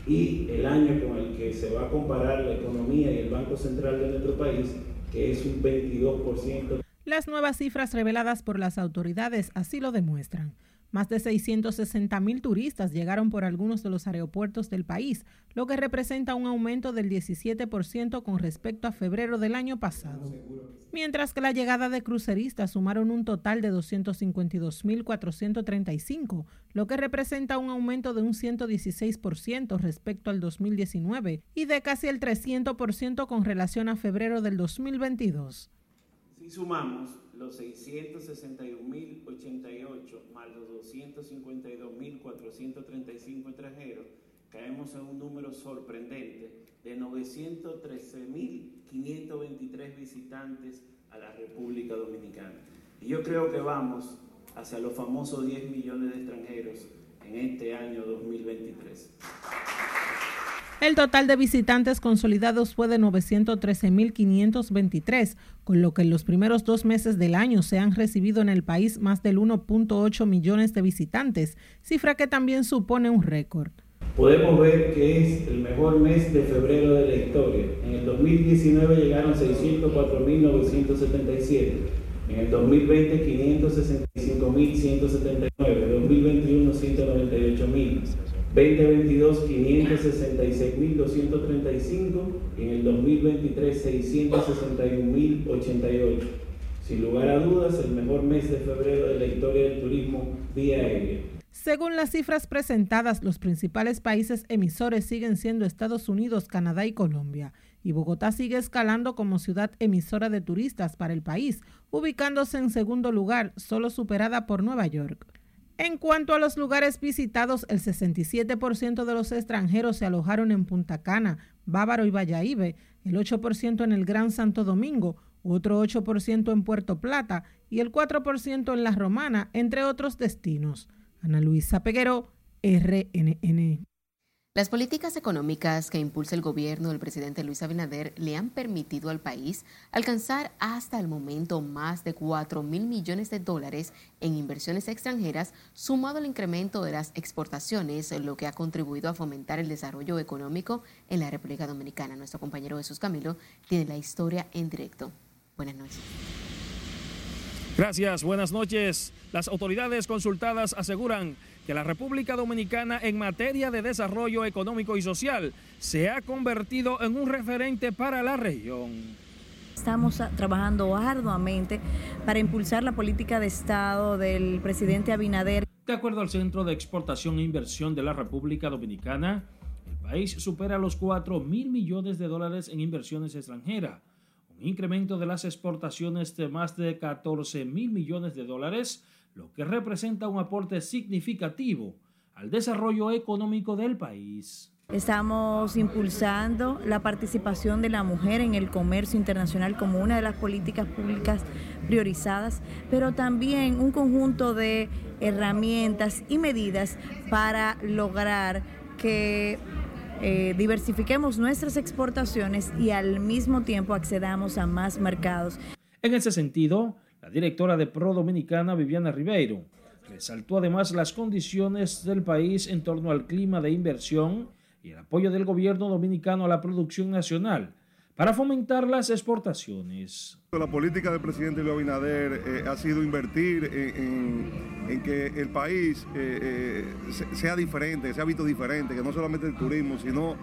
Y el año con el que se va a comparar la economía y el Banco Central de nuestro país, que es un 22%. Las nuevas cifras reveladas por las autoridades así lo demuestran. Más de 660 mil turistas llegaron por algunos de los aeropuertos del país, lo que representa un aumento del 17% con respecto a febrero del año pasado. Mientras que la llegada de cruceristas sumaron un total de 252.435, lo que representa un aumento de un 116% respecto al 2019 y de casi el 300% con relación a febrero del 2022. Si sumamos los 661.088 más los 252.435 extranjeros, caemos en un número sorprendente de 913.523 visitantes a la República Dominicana. Y yo creo que vamos hacia los famosos 10 millones de extranjeros en este año 2023. El total de visitantes consolidados fue de 913.523, con lo que en los primeros dos meses del año se han recibido en el país más del 1.8 millones de visitantes, cifra que también supone un récord. Podemos ver que es el mejor mes de febrero de la historia. En el 2019 llegaron 604.977. En el 2020, 565.179. En 2021, 198.000. 2022 566.235 y en el 2023 661.088. Sin lugar a dudas, el mejor mes de febrero de la historia del turismo vía aérea. Según las cifras presentadas, los principales países emisores siguen siendo Estados Unidos, Canadá y Colombia, y Bogotá sigue escalando como ciudad emisora de turistas para el país, ubicándose en segundo lugar, solo superada por Nueva York. En cuanto a los lugares visitados, el 67% de los extranjeros se alojaron en Punta Cana, Bávaro y Valladolid, el 8% en el Gran Santo Domingo, otro 8% en Puerto Plata y el 4% en La Romana, entre otros destinos. Ana Luisa Peguero, RNN. Las políticas económicas que impulsa el gobierno del presidente Luis Abinader le han permitido al país alcanzar hasta el momento más de 4 mil millones de dólares en inversiones extranjeras, sumado al incremento de las exportaciones, lo que ha contribuido a fomentar el desarrollo económico en la República Dominicana. Nuestro compañero Jesús Camilo tiene la historia en directo. Buenas noches. Gracias, buenas noches. Las autoridades consultadas aseguran que la República Dominicana en materia de desarrollo económico y social se ha convertido en un referente para la región. Estamos trabajando arduamente para impulsar la política de Estado del presidente Abinader. De acuerdo al Centro de Exportación e Inversión de la República Dominicana, el país supera los 4 mil millones de dólares en inversiones extranjeras, un incremento de las exportaciones de más de 14 mil millones de dólares, lo que representa un aporte significativo al desarrollo económico del país. Estamos impulsando la participación de la mujer en el comercio internacional como una de las políticas públicas priorizadas, pero también un conjunto de herramientas y medidas para lograr que eh, diversifiquemos nuestras exportaciones y al mismo tiempo accedamos a más mercados. En ese sentido, la directora de Pro Dominicana, Viviana Ribeiro, resaltó además las condiciones del país en torno al clima de inversión y el apoyo del gobierno dominicano a la producción nacional para fomentar las exportaciones. La política del presidente Luis Abinader eh, ha sido invertir en, que el país eh, eh, sea diferente, sea visto diferente, que no solamente el turismo, sino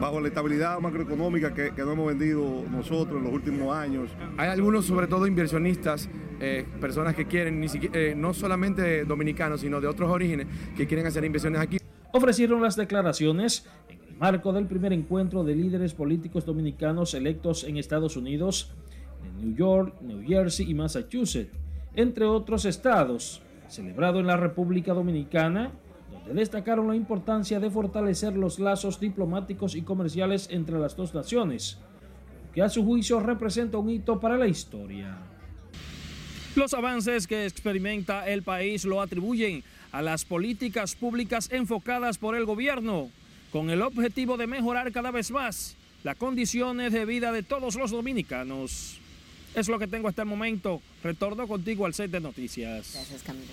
bajo la estabilidad macroeconómica que, que no hemos vendido nosotros en los últimos años. Hay algunos, sobre todo inversionistas, personas que quieren, ni siquiera, no solamente dominicanos, sino de otros orígenes, que quieren hacer inversiones aquí. Ofrecieron las declaraciones marco del primer encuentro de líderes políticos dominicanos electos en Estados Unidos, en New York, New Jersey y Massachusetts, entre otros estados, celebrado en la República Dominicana, donde destacaron la importancia de fortalecer los lazos diplomáticos y comerciales entre las dos naciones, que a su juicio representa un hito para la historia. Los avances que experimenta el país lo atribuyen a las políticas públicas enfocadas por el gobierno con el objetivo de mejorar cada vez más las condiciones de vida de todos los dominicanos. Es lo que tengo hasta el momento. Retorno contigo al set de noticias. Gracias, Camilo.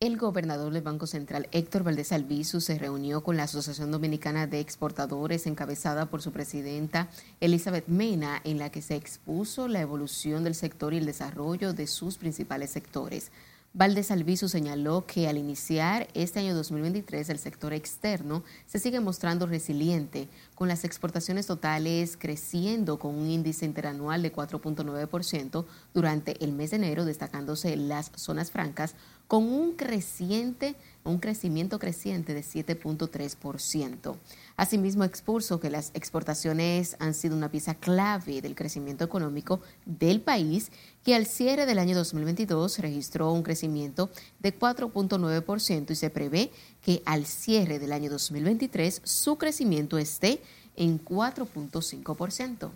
El gobernador del Banco Central, Héctor Valdés Albizu, se reunió con la Asociación Dominicana de Exportadores, encabezada por su presidenta Elizabeth Mena, en la que se expuso la evolución del sector y el desarrollo de sus principales sectores. Valdés Albizu señaló que al iniciar este año 2023 el sector externo se sigue mostrando resiliente, con las exportaciones totales creciendo con un índice interanual de 4.9% durante el mes de enero, destacándose las zonas francas con un creciente un crecimiento creciente de 7.3%. Asimismo, expuso que las exportaciones han sido una pieza clave del crecimiento económico del país, que al cierre del año 2022 registró un crecimiento de 4.9% y se prevé que al cierre del año 2023 su crecimiento esté en 4.5%.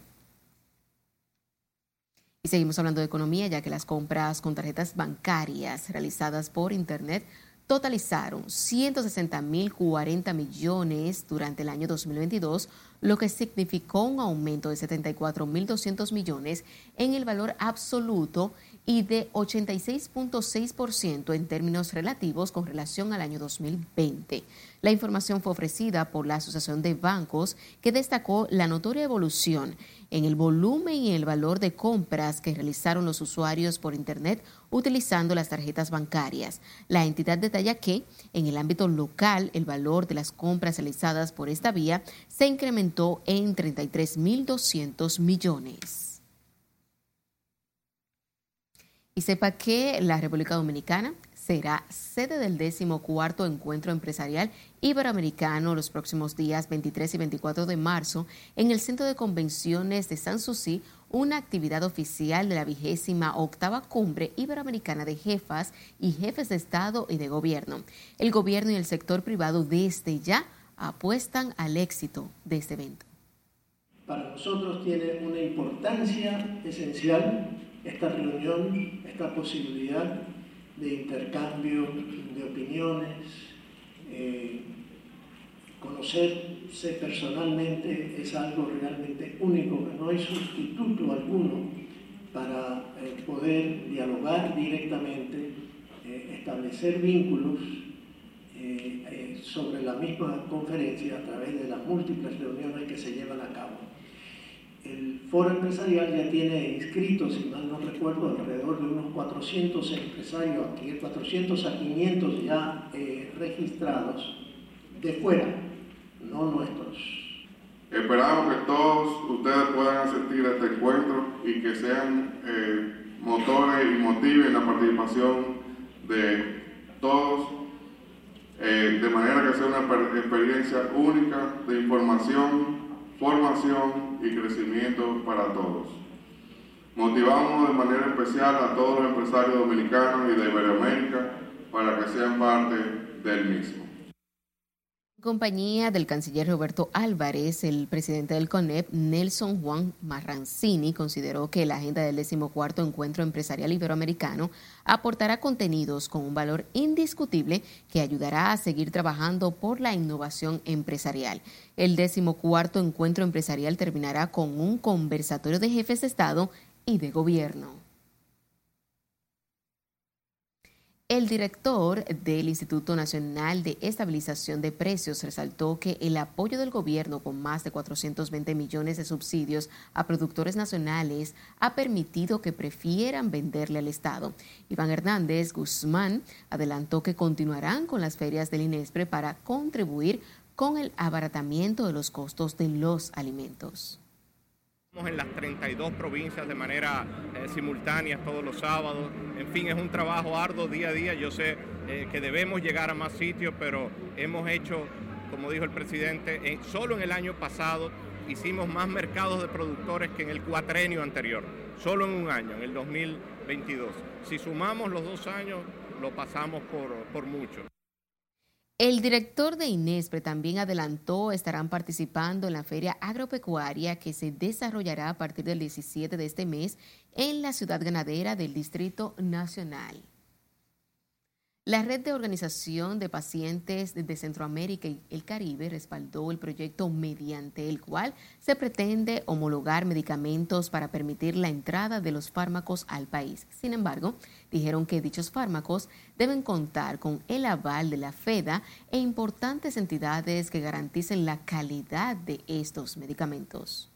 Y seguimos hablando de economía, ya que las compras con tarjetas bancarias realizadas por Internet totalizaron 160.040 millones durante el año 2022, lo que significó un aumento de 74.200 millones en el valor absoluto y de 86.6% en términos relativos con relación al año 2020. La información fue ofrecida por la Asociación de Bancos, que destacó la notoria evolución en el volumen y el valor de compras que realizaron los usuarios por Internet utilizando las tarjetas bancarias. La entidad detalla que en el ámbito local el valor de las compras realizadas por esta vía se incrementó en 33.200 millones. Y sepa que la República Dominicana será sede del décimo cuarto encuentro empresarial iberoamericano los próximos días 23 y 24 de marzo en el Centro de Convenciones de San Susi, una actividad oficial de la vigésima octava cumbre iberoamericana de jefas y jefes de Estado y de Gobierno. El gobierno y el sector privado desde ya apuestan al éxito de este evento. Para nosotros tiene una importancia esencial esta reunión, esta posibilidad de intercambio de opiniones, eh, conocerse personalmente es algo realmente único, no hay sustituto alguno para eh, poder dialogar directamente, eh, establecer vínculos sobre la misma conferencia a través de las múltiples reuniones que se llevan a cabo el foro empresarial ya tiene inscritos, si mal no recuerdo, alrededor de unos 400 empresarios, 400 a 500 ya eh, registrados de fuera, no nuestros. Esperamos que todos ustedes puedan asistir a este encuentro y que sean eh, motores y motiven la participación de todos, eh, de manera que sea una experiencia única de información, formación y crecimiento para todos. Motivamos de manera especial a todos los empresarios dominicanos y de Iberoamérica para que sean parte del mismo. En compañía del canciller Roberto Álvarez, el presidente del CONEP, Nelson Juan Marrancini, consideró que la agenda del decimocuarto encuentro empresarial iberoamericano aportará contenidos con un valor indiscutible que ayudará a seguir trabajando por la innovación empresarial. El decimocuarto encuentro empresarial terminará con un conversatorio de jefes de Estado y de gobierno. El director del Instituto Nacional de Estabilización de Precios resaltó que el apoyo del gobierno con más de 420 millones de subsidios a productores nacionales ha permitido que prefieran venderle al Estado. Iván Hernández Guzmán adelantó que continuarán con las ferias del INESPRE para contribuir con el abaratamiento de los costos de los alimentos en las 32 provincias de manera eh, simultánea todos los sábados. En fin, es un trabajo arduo día a día. Yo sé eh, que debemos llegar a más sitios, pero hemos hecho, como dijo el presidente, solo en el año pasado hicimos más mercados de productores que en el cuatrenio anterior, solo en un año, en el 2022. Si sumamos los dos años, lo pasamos por, por mucho. El director de INESPRE también adelantó estarán participando en la feria agropecuaria que se desarrollará a partir del 17 de este mes en la ciudad ganadera del Distrito Nacional. La Red de Organización de Pacientes de Centroamérica y el Caribe respaldó el proyecto mediante el cual se pretende homologar medicamentos para permitir la entrada de los fármacos al país. Sin embargo, dijeron que dichos fármacos deben contar con el aval de la FEDA e importantes entidades que garanticen la calidad de estos medicamentos.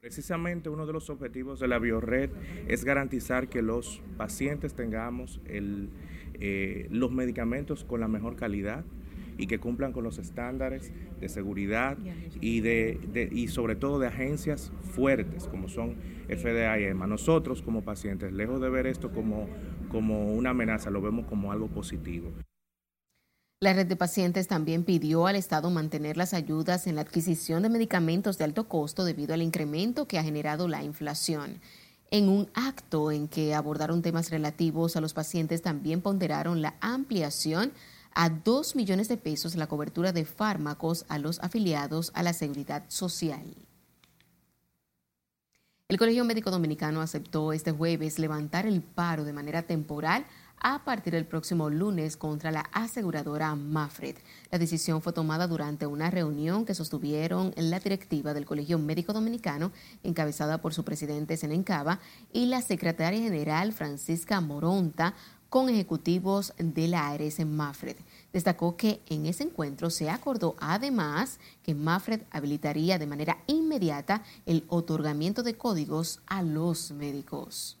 Precisamente uno de los objetivos de la Biored es garantizar que los pacientes tengamos el eh, los medicamentos con la mejor calidad y que cumplan con los estándares de seguridad y, de, y sobre todo de agencias fuertes como son FDA y EMA. Nosotros como pacientes, lejos de ver esto como, como una amenaza, lo vemos como algo positivo. La red de pacientes también pidió al Estado mantener las ayudas en la adquisición de medicamentos de alto costo debido al incremento que ha generado la inflación. En un acto en que abordaron temas relativos a los pacientes, también ponderaron la ampliación a 2 millones de pesos la cobertura de fármacos a los afiliados a la seguridad social. El Colegio Médico Dominicano aceptó este jueves levantar el paro de manera temporal a partir del próximo lunes contra la aseguradora Mafred. La decisión fue tomada durante una reunión que sostuvieron en la directiva del Colegio Médico Dominicano, encabezada por su presidente Senencaba y la secretaria general Francisca Moronta, con ejecutivos de la ARS Mafred. Destacó que en ese encuentro se acordó además que Mafred habilitaría de manera inmediata el otorgamiento de códigos a los médicos.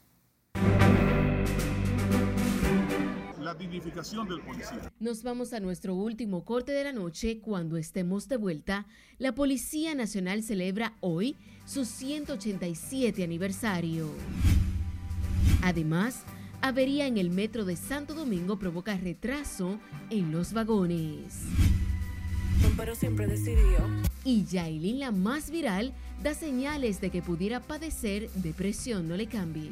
La dignificación del policía. Nos vamos a nuestro último corte de la noche. Cuando estemos de vuelta, la Policía Nacional celebra hoy su 187 aniversario. Además, avería en el metro de Santo Domingo provoca retraso en los vagones. Pero siempre decidió. Y Yailin, la más viral, da señales de que pudiera padecer depresión. No le cambie.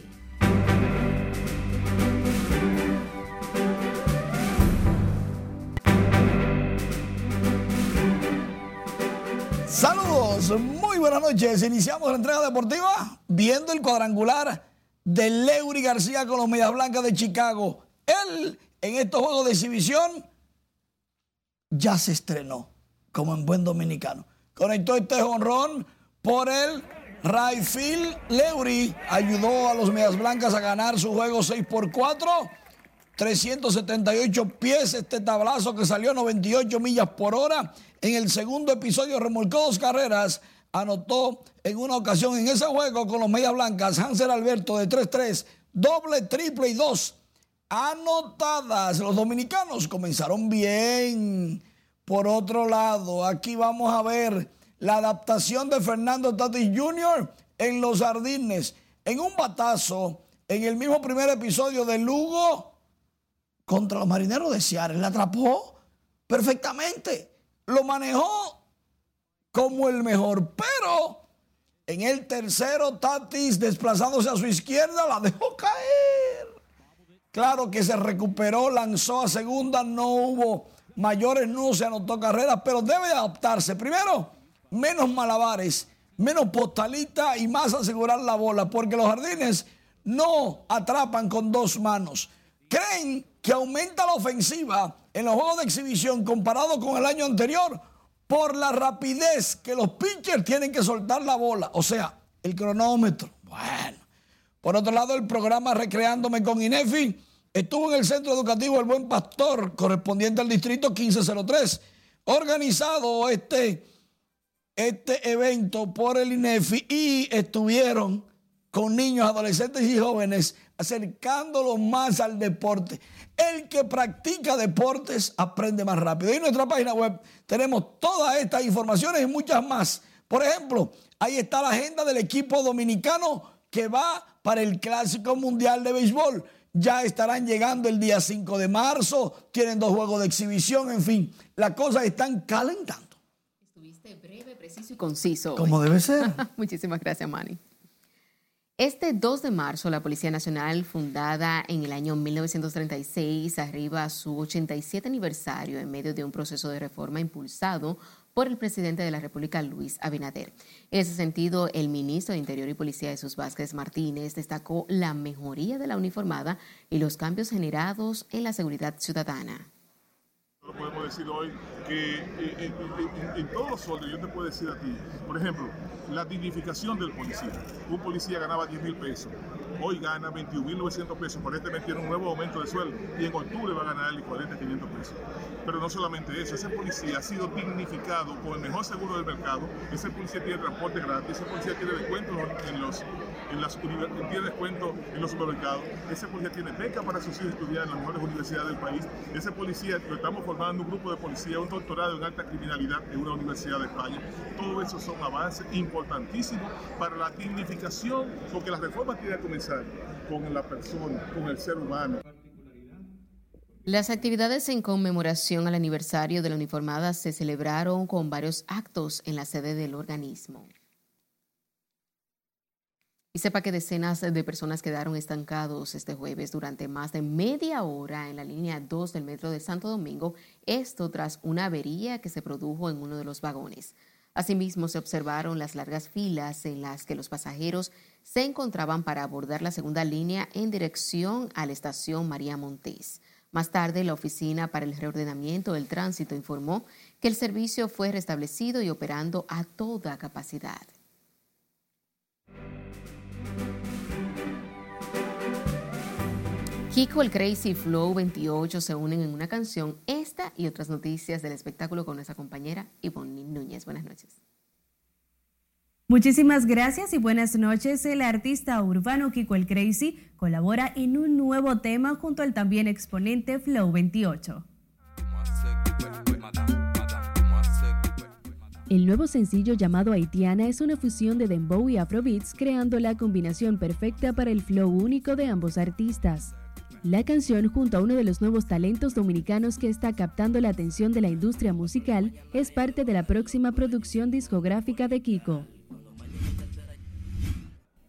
Saludos, muy buenas noches. Iniciamos la entrega deportiva viendo el cuadrangular de Leury García con los Medias Blancas de Chicago. Él, en estos juegos de exhibición, ya se estrenó, como en buen dominicano. Conectó este jonrón por el Rayfield. Leury ayudó a los Medias Blancas a ganar su juego 6 por 4. 378 pies este tablazo que salió a 98 millas por hora en el segundo episodio remolcó dos carreras, anotó en una ocasión en ese juego con los Medias Blancas Hansel Alberto de 3-3, doble, triple y dos anotadas. Los dominicanos comenzaron bien. Por otro lado, aquí vamos a ver la adaptación de Fernando Tatis Jr. en los jardines. En un batazo, en el mismo primer episodio de Lugo contra los marineros de Seattle. La atrapó perfectamente lo manejó como el mejor, pero en el tercero Tatis desplazándose a su izquierda la dejó caer. Claro que se recuperó, lanzó a segunda, no huvo mayores no se anotó carreras, pero debe adaptarse. Primero, menos malabares, menos postalitas y más asegurar la bola, porque los jardines no atrapan con dos manos. Creen que aumenta la ofensiva en los juegos de exhibición comparado con el año anterior por la rapidez que los pitchers tienen que soltar la bola, o sea, el cronómetro. Bueno, por otro lado, el programa Recreándome con INEFI estuvo en el Centro Educativo El Buen Pastor, correspondiente al distrito 1503, organizado este, este evento por el INEFI y estuvieron con niños, adolescentes y jóvenes acercándolos más al deporte. El que practica deportes aprende más rápido. Y en nuestra página web tenemos todas estas informaciones y muchas más. Por ejemplo, ahí está la agenda del equipo dominicano que va para el Clásico Mundial de Béisbol. Ya estarán llegando el día 5 de marzo, tienen dos juegos de exhibición, en fin, las cosas están calentando. Estuviste breve, preciso y conciso. Como debe ser. Muchísimas gracias, Manny. Este 2 de marzo, la Policía Nacional, fundada en el año 1936, arriba a su 87 aniversario en medio de un proceso de reforma impulsado por el presidente de la República, Luis Abinader. En ese sentido, el ministro de Interior y Policía, Jesús Vázquez Martínez, destacó la mejoría de la uniformada y los cambios generados en la seguridad ciudadana. Podemos decir hoy que eh, en, todos los sueldos, yo te puedo decir a ti, por ejemplo, la dignificación del policía. Un policía ganaba 10 mil pesos, hoy gana 21.900 pesos, por mes tiene un nuevo aumento de sueldo y en octubre va a ganar el equivalente a 500 pesos. Pero no solamente eso, ese policía ha sido dignificado con el mejor seguro del mercado, ese policía tiene transporte gratis, ese policía tiene descuento en los, en las tiene descuento en los supermercados, ese policía tiene beca para sus hijos estudiar en las mejores universidades del país, ese policía, lo estamos formando un grupo de policía, un doctorado en alta criminalidad en una universidad de España. Todo eso son avances importantísimos para la dignificación, porque las reformas tienen que comenzar con la persona, con el ser humano. Las actividades en conmemoración al aniversario de la uniformada se celebraron con varios actos en la sede del organismo. Y sepa que decenas de personas quedaron estancados este jueves durante más de media hora en la línea 2 del metro de Santo Domingo, esto tras una avería que se produjo en uno de los vagones. Asimismo, se observaron las largas filas en las que los pasajeros se encontraban para abordar la segunda línea en dirección a la estación María Montés. Más tarde, la Oficina para el Reordenamiento del Tránsito informó que el servicio fue restablecido y operando a toda capacidad. Kiko el Crazy Flow 28 se unen en una canción. Esta y otras noticias del espectáculo con nuestra compañera Ivonne Núñez. Buenas noches. Muchísimas gracias y buenas noches. El artista urbano Kiko el Crazy colabora en un nuevo tema junto al también exponente Flow 28. El nuevo sencillo llamado Haitiana es una fusión de dembow y afrobeats creando la combinación perfecta para el flow único de ambos artistas. La canción, junto a uno de los nuevos talentos dominicanos que está captando la atención de la industria musical, es parte de la próxima producción discográfica de Kiko.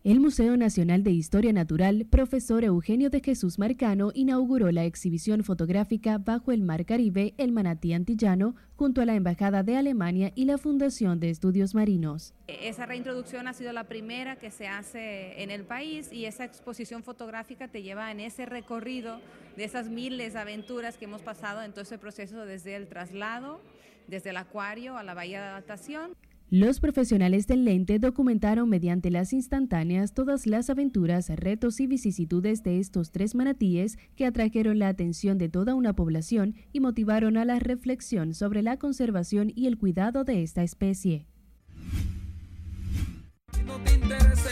El Museo Nacional de Historia Natural, profesor Eugenio de Jesús Marcano, inauguró la exhibición fotográfica Bajo el Mar Caribe, el Manatí Antillano, junto a la Embajada de Alemania y la Fundación de Estudios Marinos. Esa reintroducción ha sido la primera que se hace en el país y esa exposición fotográfica te lleva en ese recorrido de esas miles de aventuras que hemos pasado en todo ese proceso desde el traslado, desde el acuario a la bahía de adaptación. Los profesionales del lente documentaron mediante las instantáneas todas las aventuras, retos y vicisitudes de estos tres manatíes que atrajeron la atención de toda una población y motivaron a la reflexión sobre la conservación y el cuidado de esta especie.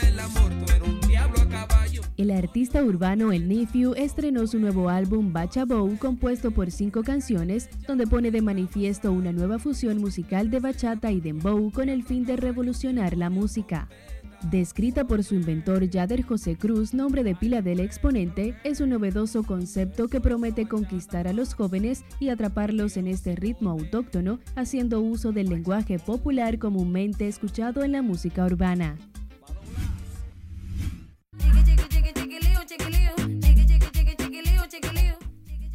El artista urbano El Nephew estrenó su nuevo álbum Bacha Bow, compuesto por cinco canciones, donde pone de manifiesto una nueva fusión musical de bachata y dembow con el fin de revolucionar la música. Descrita por su inventor Yader José Cruz, nombre de pila del exponente, es un novedoso concepto que promete conquistar a los jóvenes y atraparlos en este ritmo autóctono, haciendo uso del lenguaje popular comúnmente escuchado en la música urbana.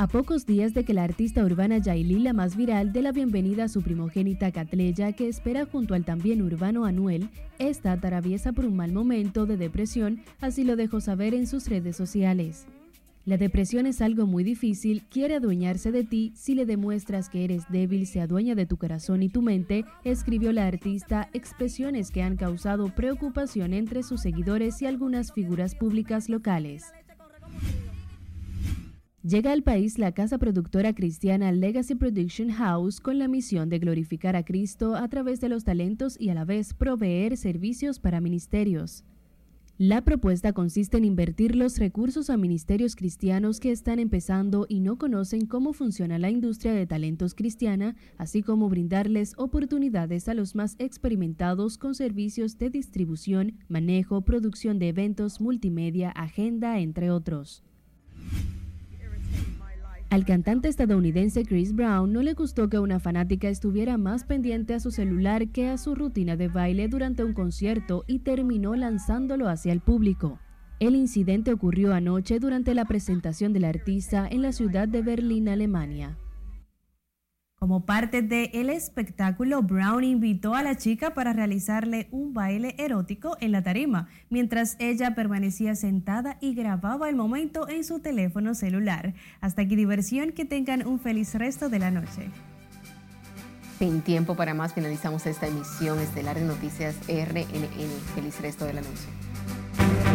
A pocos días de que la artista urbana Yailin, la más viral, dé la bienvenida a su primogénita Catleya, que espera junto al también urbano Anuel, esta atraviesa por un mal momento de depresión, así lo dejó saber en sus redes sociales. La depresión es algo muy difícil, quiere adueñarse de ti, si le demuestras que eres débil se adueña de tu corazón y tu mente, escribió la artista expresiones que han causado preocupación entre sus seguidores y algunas figuras públicas locales. Llega al país la casa productora cristiana Legacy Production House con la misión de glorificar a Cristo a través de los talentos y a la vez proveer servicios para ministerios. La propuesta consiste en invertir los recursos a ministerios cristianos que están empezando y no conocen cómo funciona la industria de talentos cristiana, así como brindarles oportunidades a los más experimentados con servicios de distribución, manejo, producción de eventos, multimedia, agenda, entre otros. Al cantante estadounidense Chris Brown no le gustó que una fanática estuviera más pendiente a su celular que a su rutina de baile durante un concierto y terminó lanzándolo hacia el público. El incidente ocurrió anoche durante la presentación del artista en la ciudad de Berlín, Alemania. Como parte del espectáculo, Brown invitó a la chica para realizarle un baile erótico en la tarima, mientras ella permanecía sentada y grababa el momento en su teléfono celular. Hasta aquí diversión, que tengan un feliz resto de la noche. Sin tiempo para más, finalizamos esta emisión estelar de Noticias RNN. Feliz resto de la noche.